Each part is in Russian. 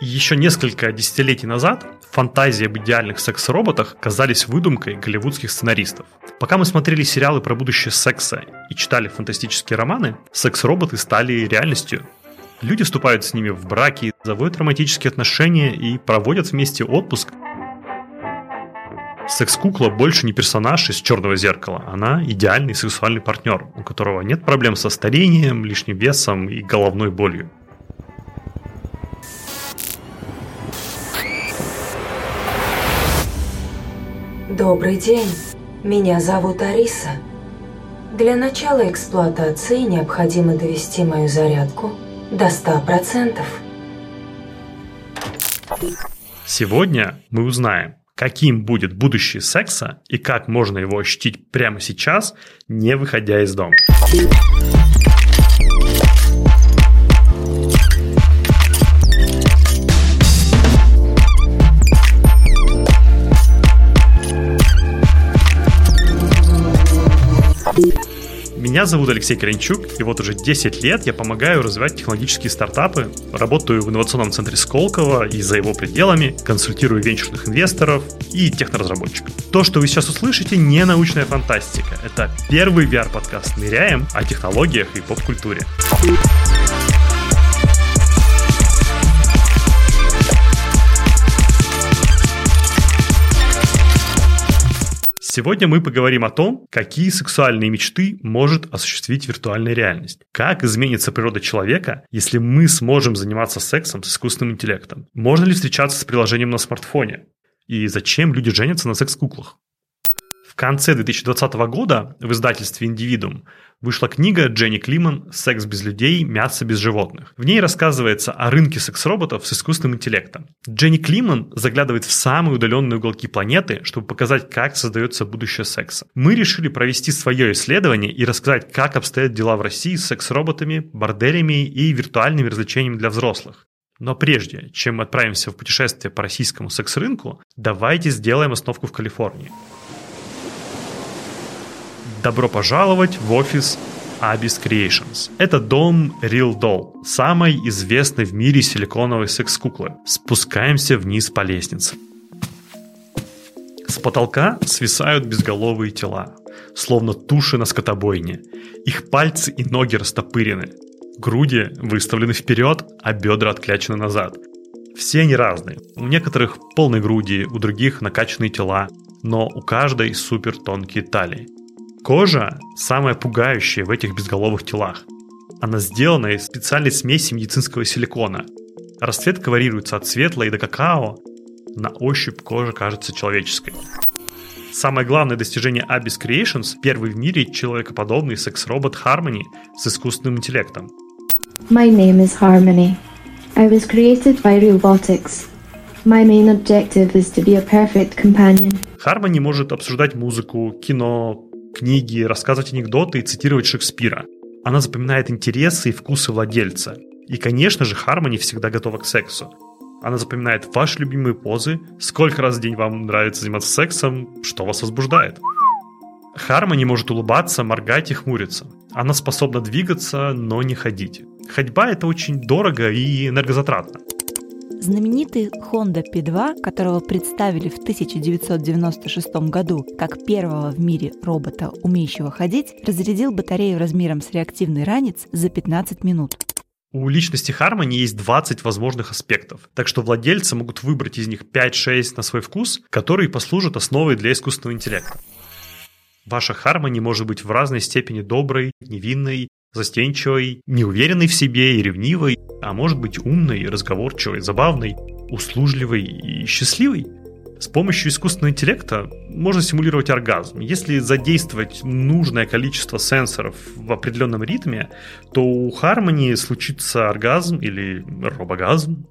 Еще несколько десятилетий назад фантазии об идеальных секс-роботах казались выдумкой голливудских сценаристов. Пока мы смотрели сериалы про будущее секса и читали фантастические романы, секс-роботы стали реальностью. Люди вступают с ними в браки, заводят романтические отношения и проводят вместе отпуск. Секс-кукла больше не персонаж из черного зеркала, она идеальный сексуальный партнер, у которого нет проблем со старением, лишним весом и головной болью. Добрый день. Меня зовут Ариса. Для начала эксплуатации необходимо довести мою зарядку до 100%. Сегодня мы узнаем, каким будет будущее секса и как можно его ощутить прямо сейчас, не выходя из дома. Меня зовут Алексей Коренчук, и вот уже 10 лет я помогаю развивать технологические стартапы, работаю в инновационном центре Сколково и за его пределами, консультирую венчурных инвесторов и техноразработчиков. То, что вы сейчас услышите, не научная фантастика. Это первый VR-подкаст «Ныряем» о технологиях и поп-культуре. Сегодня мы поговорим о том, какие сексуальные мечты может осуществить виртуальная реальность. Как изменится природа человека, если мы сможем заниматься сексом с искусственным интеллектом? Можно ли встречаться с приложением на смартфоне? И зачем люди женятся на секс-куклах? Конце 2020 года в издательстве «Индивидуум» вышла книга Дженни Климан «Секс без людей, мясо без животных». В ней рассказывается о рынке секс-роботов с искусственным интеллектом. Дженни Климан заглядывает в самые удаленные уголки планеты, чтобы показать, как создается будущее секса. Мы решили провести свое исследование и рассказать, как обстоят дела в России с секс-роботами, борделями и виртуальными развлечениями для взрослых. Но прежде, чем мы отправимся в путешествие по российскому секс-рынку, давайте сделаем остановку в Калифорнии. Добро пожаловать в офис Abyss Creations. Это дом Real Doll, самой известной в мире силиконовой секс-куклы. Спускаемся вниз по лестнице. С потолка свисают безголовые тела, словно туши на скотобойне. Их пальцы и ноги растопырены. Груди выставлены вперед, а бедра отклячены назад. Все они разные. У некоторых полные груди, у других накачанные тела, но у каждой супер тонкие талии. Кожа самая пугающая в этих безголовых телах. Она сделана из специальной смеси медицинского силикона. Расцветка варьируется от светлой до какао. На ощупь кожа кажется человеческой. Самое главное достижение Abyss Creations – первый в мире человекоподобный секс-робот Harmony с искусственным интеллектом. My name is Harmony. I was created by Realbotics. My main objective is to be a perfect companion. Harmony может обсуждать музыку, кино, книги, рассказывать анекдоты и цитировать Шекспира. Она запоминает интересы и вкусы владельца. И, конечно же, Хармони всегда готова к сексу. Она запоминает ваши любимые позы, сколько раз в день вам нравится заниматься сексом, что вас возбуждает. Хармони может улыбаться, моргать и хмуриться. Она способна двигаться, но не ходить. Ходьба это очень дорого и энергозатратно. Знаменитый Honda P2, которого представили в 1996 году как первого в мире робота, умеющего ходить, разрядил батарею размером с реактивный ранец за 15 минут. У личности Harmony есть 20 возможных аспектов, так что владельцы могут выбрать из них 5-6 на свой вкус, которые послужат основой для искусственного интеллекта. Ваша Harmony может быть в разной степени доброй, невинной, застенчивой, неуверенной в себе и ревнивой, а может быть умной, разговорчивой, забавной, услужливой и счастливой. С помощью искусственного интеллекта можно симулировать оргазм. Если задействовать нужное количество сенсоров в определенном ритме, то у Harmony случится оргазм или робогазм.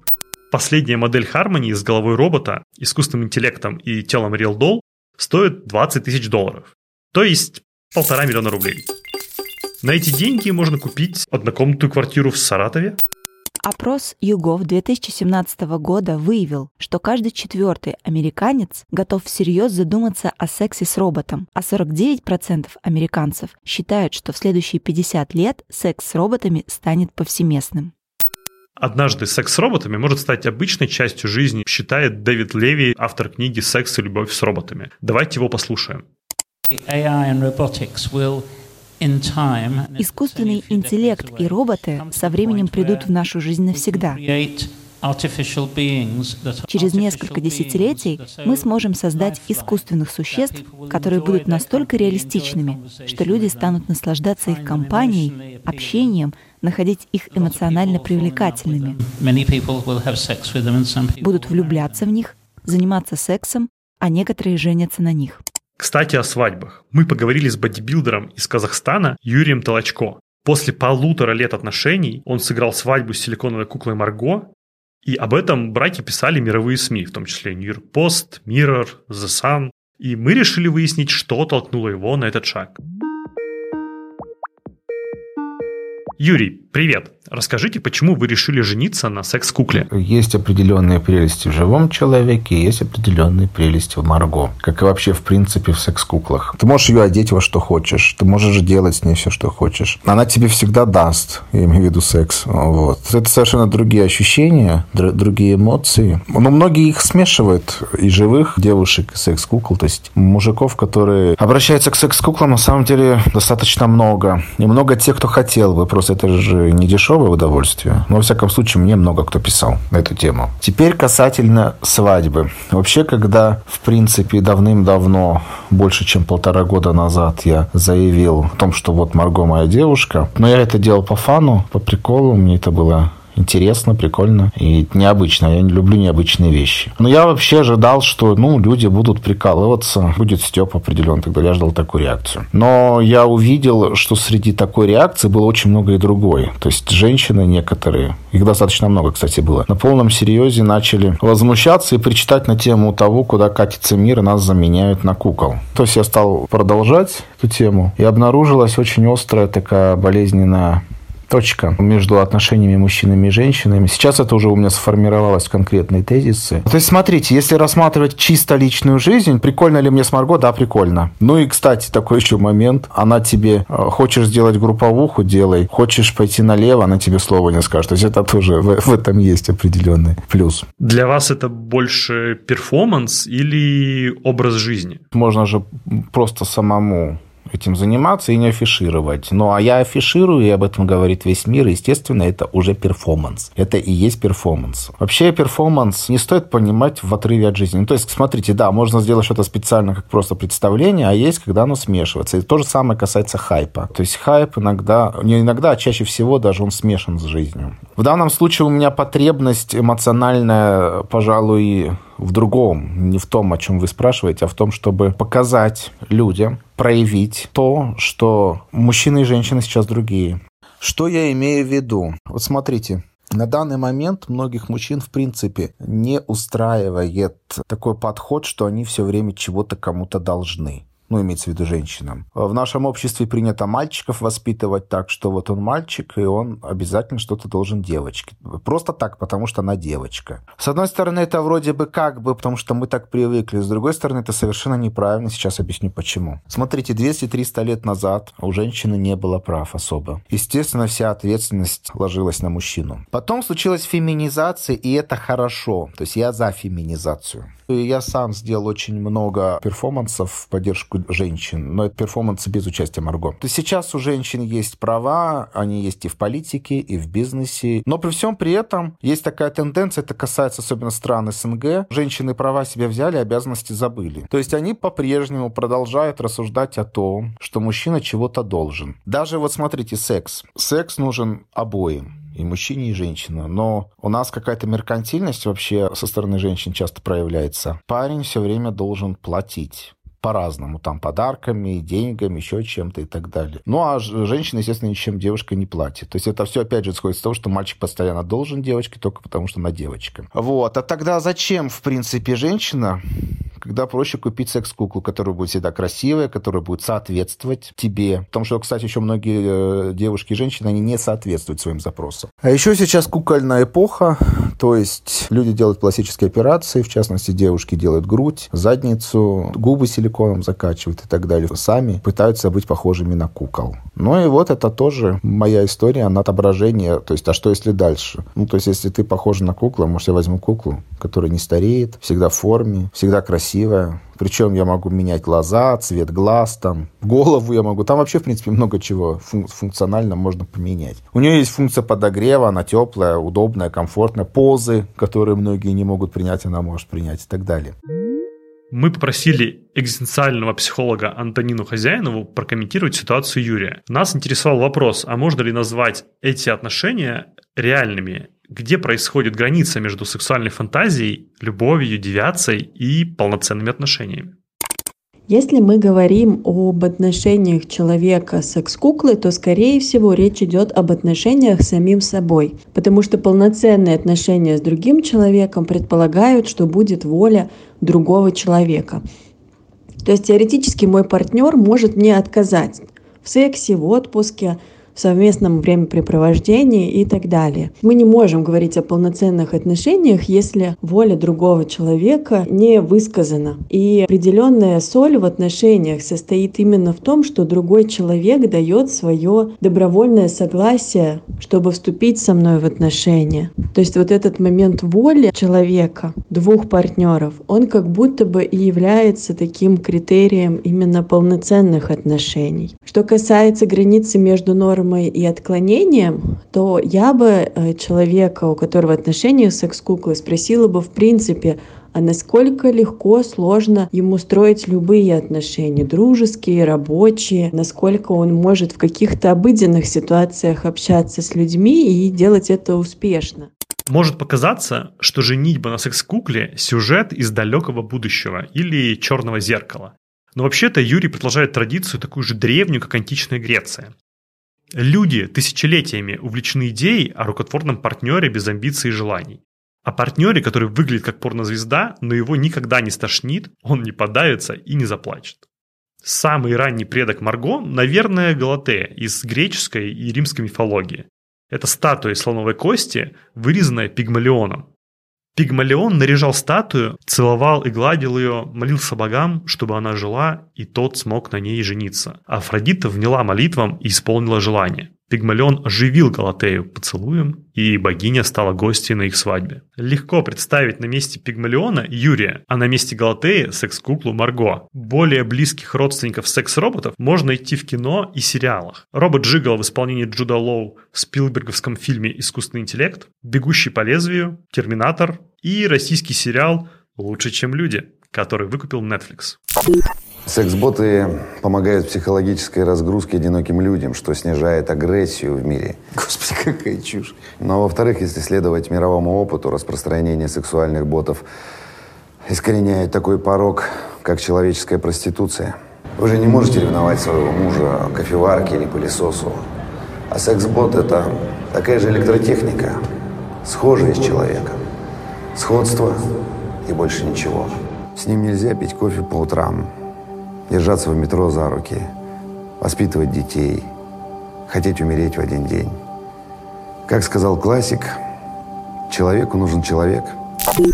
Последняя модель Harmony с головой робота, искусственным интеллектом и телом Real Doll стоит 20 тысяч долларов. То есть полтора миллиона рублей. На эти деньги можно купить однокомнатную квартиру в Саратове, Опрос YouGov 2017 года выявил, что каждый четвертый американец готов всерьез задуматься о сексе с роботом, а 49% американцев считают, что в следующие 50 лет секс с роботами станет повсеместным. Однажды секс с роботами может стать обычной частью жизни, считает Дэвид Леви, автор книги «Секс и любовь с роботами». Давайте его послушаем. Искусственный интеллект и роботы со временем придут в нашу жизнь навсегда. Через несколько десятилетий мы сможем создать искусственных существ, которые будут настолько реалистичными, что люди станут наслаждаться их компанией, общением, находить их эмоционально привлекательными, будут влюбляться в них, заниматься сексом, а некоторые женятся на них. Кстати, о свадьбах. Мы поговорили с бодибилдером из Казахстана Юрием Толочко. После полутора лет отношений он сыграл свадьбу с силиконовой куклой Марго, и об этом браке писали мировые СМИ, в том числе York Post, Mirror, The Sun. И мы решили выяснить, что толкнуло его на этот шаг. Юрий, привет. Расскажите, почему вы решили жениться на секс-кукле? Есть определенные прелести в живом человеке, есть определенные прелести в Марго. Как и вообще, в принципе, в секс-куклах. Ты можешь ее одеть во что хочешь. Ты можешь делать с ней все, что хочешь. Она тебе всегда даст, я имею в виду секс. Вот. Это совершенно другие ощущения, др- другие эмоции. Но многие их смешивают. И живых девушек, и секс-кукол. То есть мужиков, которые обращаются к секс-куклам, на самом деле достаточно много. И много тех, кто хотел бы. Просто это же не дешево дешевое удовольствие. Но, во всяком случае, мне много кто писал на эту тему. Теперь касательно свадьбы. Вообще, когда, в принципе, давным-давно, больше чем полтора года назад, я заявил о том, что вот Марго моя девушка, но я это делал по фану, по приколу, мне это было интересно, прикольно и необычно. Я не люблю необычные вещи. Но я вообще ожидал, что ну, люди будут прикалываться, будет степ определен. Тогда я ждал такую реакцию. Но я увидел, что среди такой реакции было очень много и другой. То есть женщины некоторые, их достаточно много, кстати, было, на полном серьезе начали возмущаться и причитать на тему того, куда катится мир, и нас заменяют на кукол. То есть я стал продолжать эту тему, и обнаружилась очень острая такая болезненная точка между отношениями мужчинами и женщинами. Сейчас это уже у меня сформировалось в конкретные тезисы. То есть, смотрите, если рассматривать чисто личную жизнь, прикольно ли мне с Марго? Да, прикольно. Ну и, кстати, такой еще момент. Она тебе, э, хочешь сделать групповуху, делай. Хочешь пойти налево, она тебе слова не скажет. То есть, это тоже в, в этом есть определенный плюс. Для вас это больше перформанс или образ жизни? Можно же просто самому этим заниматься и не афишировать. Ну, а я афиширую, и об этом говорит весь мир. Естественно, это уже перформанс. Это и есть перформанс. Вообще, перформанс не стоит понимать в отрыве от жизни. Ну, то есть, смотрите, да, можно сделать что-то специально, как просто представление, а есть, когда оно смешивается. И то же самое касается хайпа. То есть, хайп иногда, не иногда, а чаще всего даже он смешан с жизнью. В данном случае у меня потребность эмоциональная, пожалуй, в другом, не в том, о чем вы спрашиваете, а в том, чтобы показать людям, проявить то, что мужчины и женщины сейчас другие. Что я имею в виду? Вот смотрите, на данный момент многих мужчин, в принципе, не устраивает такой подход, что они все время чего-то кому-то должны ну, имеется в виду женщинам. В нашем обществе принято мальчиков воспитывать так, что вот он мальчик, и он обязательно что-то должен девочке. Просто так, потому что она девочка. С одной стороны, это вроде бы как бы, потому что мы так привыкли. С другой стороны, это совершенно неправильно. Сейчас объясню почему. Смотрите, 200-300 лет назад у женщины не было прав особо. Естественно, вся ответственность ложилась на мужчину. Потом случилась феминизация, и это хорошо. То есть я за феминизацию. Я сам сделал очень много перформансов в поддержку женщин, но это перформансы без участия Марго. То есть сейчас у женщин есть права, они есть и в политике, и в бизнесе, но при всем при этом есть такая тенденция, это касается особенно стран СНГ, женщины права себе взяли, обязанности забыли. То есть они по-прежнему продолжают рассуждать о том, что мужчина чего-то должен. Даже вот смотрите, секс. Секс нужен обоим и мужчине, и женщине. Но у нас какая-то меркантильность вообще со стороны женщин часто проявляется. Парень все время должен платить по-разному, там подарками, деньгами, еще чем-то и так далее. Ну а женщина, естественно, ничем девушка не платит. То есть это все опять же исходит из того, что мальчик постоянно должен девочке только потому, что она девочка. Вот. А тогда зачем, в принципе, женщина когда проще купить секс-куклу, которая будет всегда красивая, которая будет соответствовать тебе. Потому что, кстати, еще многие э, девушки и женщины, они не соответствуют своим запросам. А еще сейчас кукольная эпоха, то есть люди делают пластические операции, в частности, девушки делают грудь, задницу, губы силиконом закачивают и так далее. Сами пытаются быть похожими на кукол. Ну и вот это тоже моя история, она отображение, то есть, а что если дальше? Ну, то есть, если ты похож на куклу, может, я возьму куклу, которая не стареет, всегда в форме, всегда красивая, причем я могу менять глаза, цвет глаз, там, голову я могу. Там вообще, в принципе, много чего функ- функционально можно поменять. У нее есть функция подогрева, она теплая, удобная, комфортная. Позы, которые многие не могут принять, она может принять и так далее. Мы попросили экзистенциального психолога Антонину Хозяинову прокомментировать ситуацию Юрия. Нас интересовал вопрос, а можно ли назвать эти отношения реальными? Где происходит граница между сексуальной фантазией, любовью, девиацией и полноценными отношениями? Если мы говорим об отношениях человека с секс-куклой, то, скорее всего, речь идет об отношениях с самим собой. Потому что полноценные отношения с другим человеком предполагают, что будет воля другого человека. То есть теоретически мой партнер может мне отказать в сексе, в отпуске, совместном времяпрепровождении и так далее. Мы не можем говорить о полноценных отношениях, если воля другого человека не высказана. И определенная соль в отношениях состоит именно в том, что другой человек дает свое добровольное согласие, чтобы вступить со мной в отношения. То есть вот этот момент воли человека, двух партнеров, он как будто бы и является таким критерием именно полноценных отношений. Что касается границы между нормой нормой и отклонением, то я бы э, человека, у которого отношения с секс-куклой, спросила бы в принципе, а насколько легко, сложно ему строить любые отношения, дружеские, рабочие, насколько он может в каких-то обыденных ситуациях общаться с людьми и делать это успешно. Может показаться, что женитьба на секс-кукле – сюжет из далекого будущего или черного зеркала. Но вообще-то Юрий продолжает традицию такую же древнюю, как античная Греция. Люди тысячелетиями увлечены идеей о рукотворном партнере без амбиций и желаний. О партнере, который выглядит как порнозвезда, но его никогда не стошнит, он не подавится и не заплачет. Самый ранний предок Марго, наверное, Галатея из греческой и римской мифологии. Это статуя слоновой кости, вырезанная пигмалионом. Пигмалион наряжал статую, целовал и гладил ее, молился богам, чтобы она жила, и тот смог на ней жениться. Афродита вняла молитвам и исполнила желание. Пигмалион оживил Галатею поцелуем, и богиня стала гостьей на их свадьбе. Легко представить на месте Пигмалиона Юрия, а на месте Галатеи секс-куклу Марго. Более близких родственников секс-роботов можно найти в кино и сериалах. Робот Джигал в исполнении Джуда Лоу в спилберговском фильме «Искусственный интеллект», «Бегущий по лезвию», «Терминатор» и российский сериал «Лучше, чем люди», который выкупил Netflix. Секс-боты помогают психологической разгрузке одиноким людям, что снижает агрессию в мире. Господи, какая чушь. Но, во-вторых, если следовать мировому опыту, распространение сексуальных ботов искореняет такой порог, как человеческая проституция. Вы же не можете ревновать своего мужа кофеварке или пылесосу. А секс-бот – это такая же электротехника, схожая с человеком. Сходство и больше ничего. С ним нельзя пить кофе по утрам, держаться в метро за руки, воспитывать детей, хотеть умереть в один день. Как сказал классик, человеку нужен человек.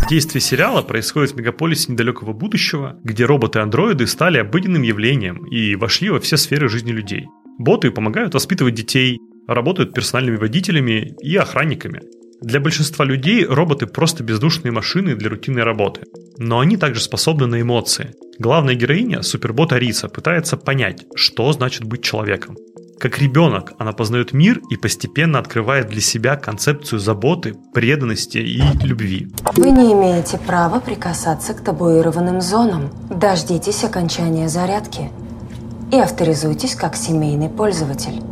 Действие сериала происходит в мегаполисе недалекого будущего, где роботы-андроиды стали обыденным явлением и вошли во все сферы жизни людей. Боты помогают воспитывать детей, работают персональными водителями и охранниками. Для большинства людей роботы просто бездушные машины для рутинной работы. Но они также способны на эмоции. Главная героиня, супербот Ариса, пытается понять, что значит быть человеком. Как ребенок она познает мир и постепенно открывает для себя концепцию заботы, преданности и любви. Вы не имеете права прикасаться к табуированным зонам. Дождитесь окончания зарядки и авторизуйтесь как семейный пользователь.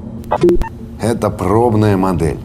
Это пробная модель.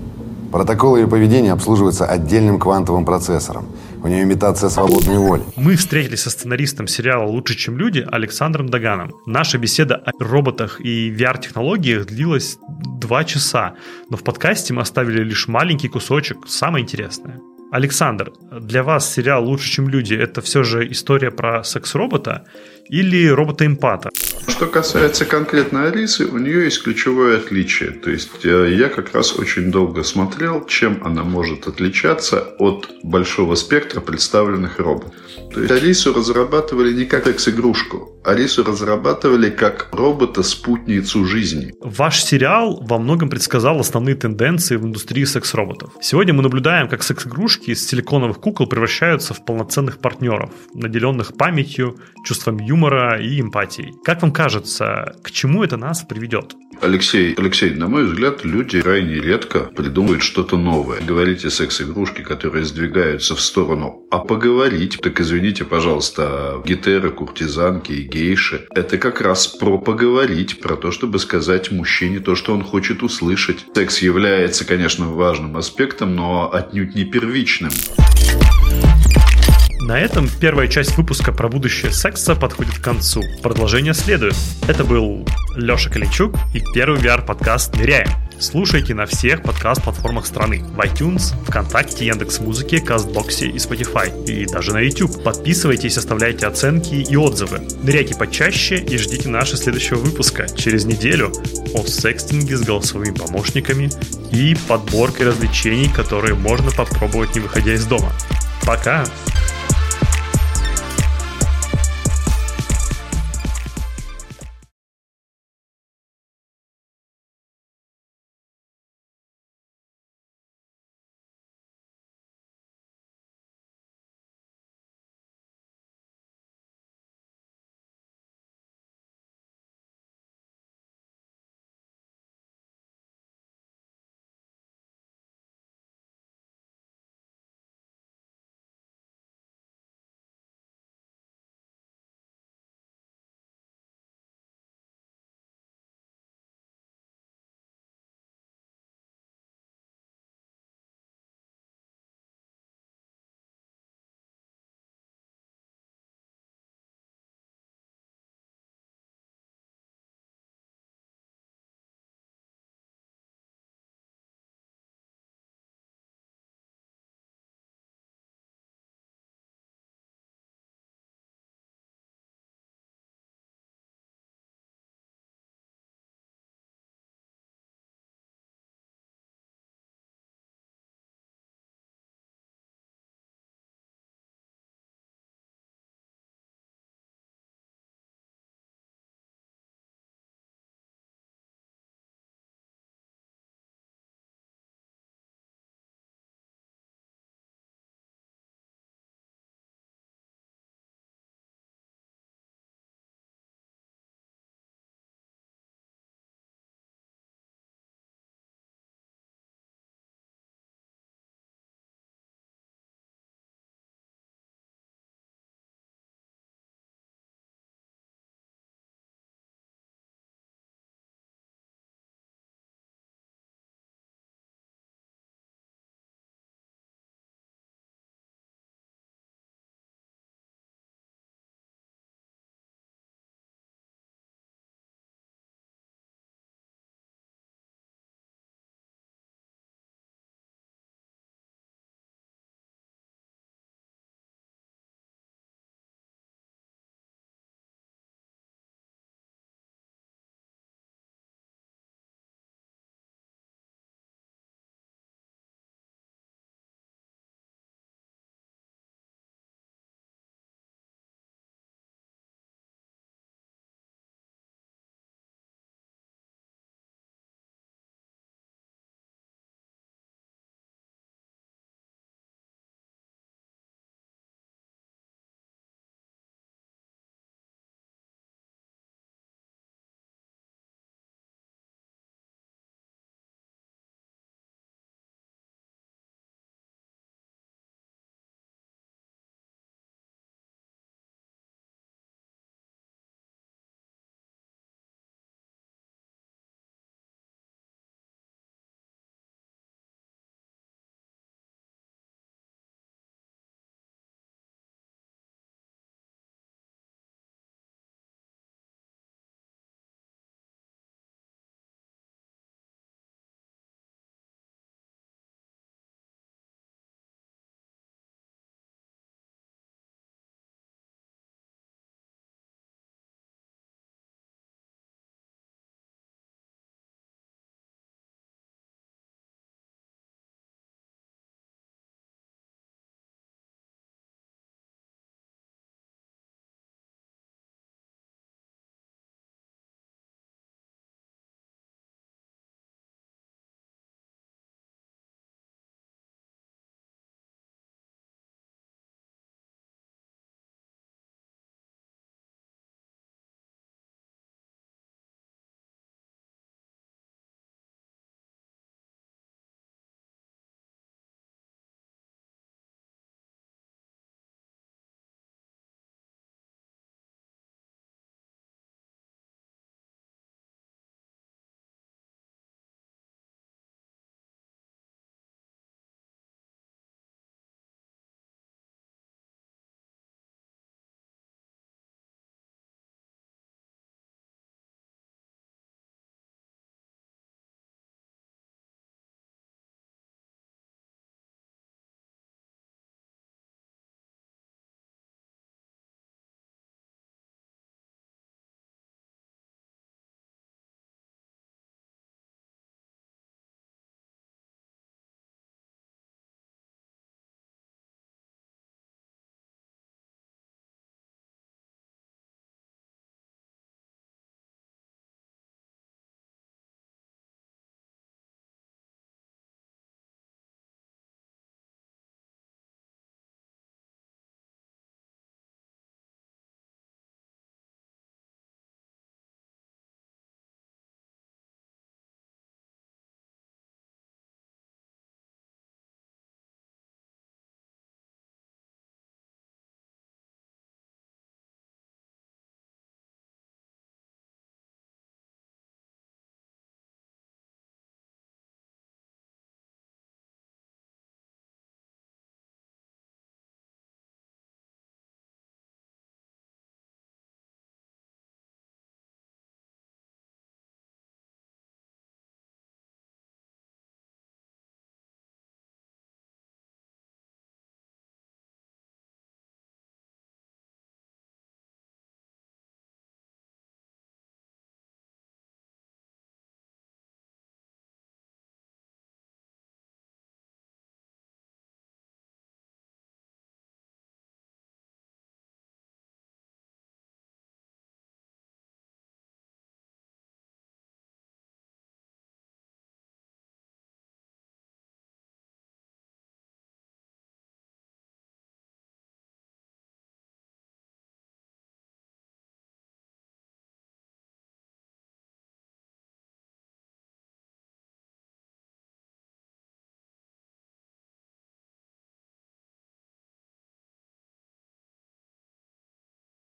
Протокол ее поведения обслуживается отдельным квантовым процессором. У нее имитация свободной воли. Мы встретились со сценаристом сериала «Лучше, чем люди» Александром Доганом. Наша беседа о роботах и VR-технологиях длилась два часа, но в подкасте мы оставили лишь маленький кусочек, самое интересное. Александр, для вас сериал «Лучше, чем люди» — это все же история про секс-робота или робота-эмпата? Что касается конкретно Алисы, у нее есть ключевое отличие. То есть э, я как раз очень долго смотрел, чем она может отличаться от большого спектра представленных роботов. То есть Алису разрабатывали не как секс-игрушку. Алису разрабатывали как робота-спутницу жизни. Ваш сериал во многом предсказал основные тенденции в индустрии секс-роботов. Сегодня мы наблюдаем, как секс-игрушки из силиконовых кукол превращаются в полноценных партнеров, наделенных памятью, чувством юмора и эмпатией. Как вам кажется, к чему это нас приведет? Алексей, Алексей, на мой взгляд, люди крайне редко придумывают что-то новое. Говорить о секс-игрушки, которые сдвигаются в сторону, а поговорить, так извините, пожалуйста, гетеры, куртизанки и гейши, это как раз про поговорить, про то, чтобы сказать мужчине то, что он хочет услышать. Секс является, конечно, важным аспектом, но отнюдь не первичным. На этом первая часть выпуска про будущее секса подходит к концу. Продолжение следует. Это был Леша Калинчук и первый VR-подкаст «Ныряем». Слушайте на всех подкаст-платформах страны. В iTunes, ВКонтакте, Яндекс.Музыке, Кастбоксе и Spotify. И даже на YouTube. Подписывайтесь, оставляйте оценки и отзывы. Ныряйте почаще и ждите нашего следующего выпуска через неделю о секстинге с голосовыми помощниками и подборкой развлечений, которые можно попробовать не выходя из дома. Пока!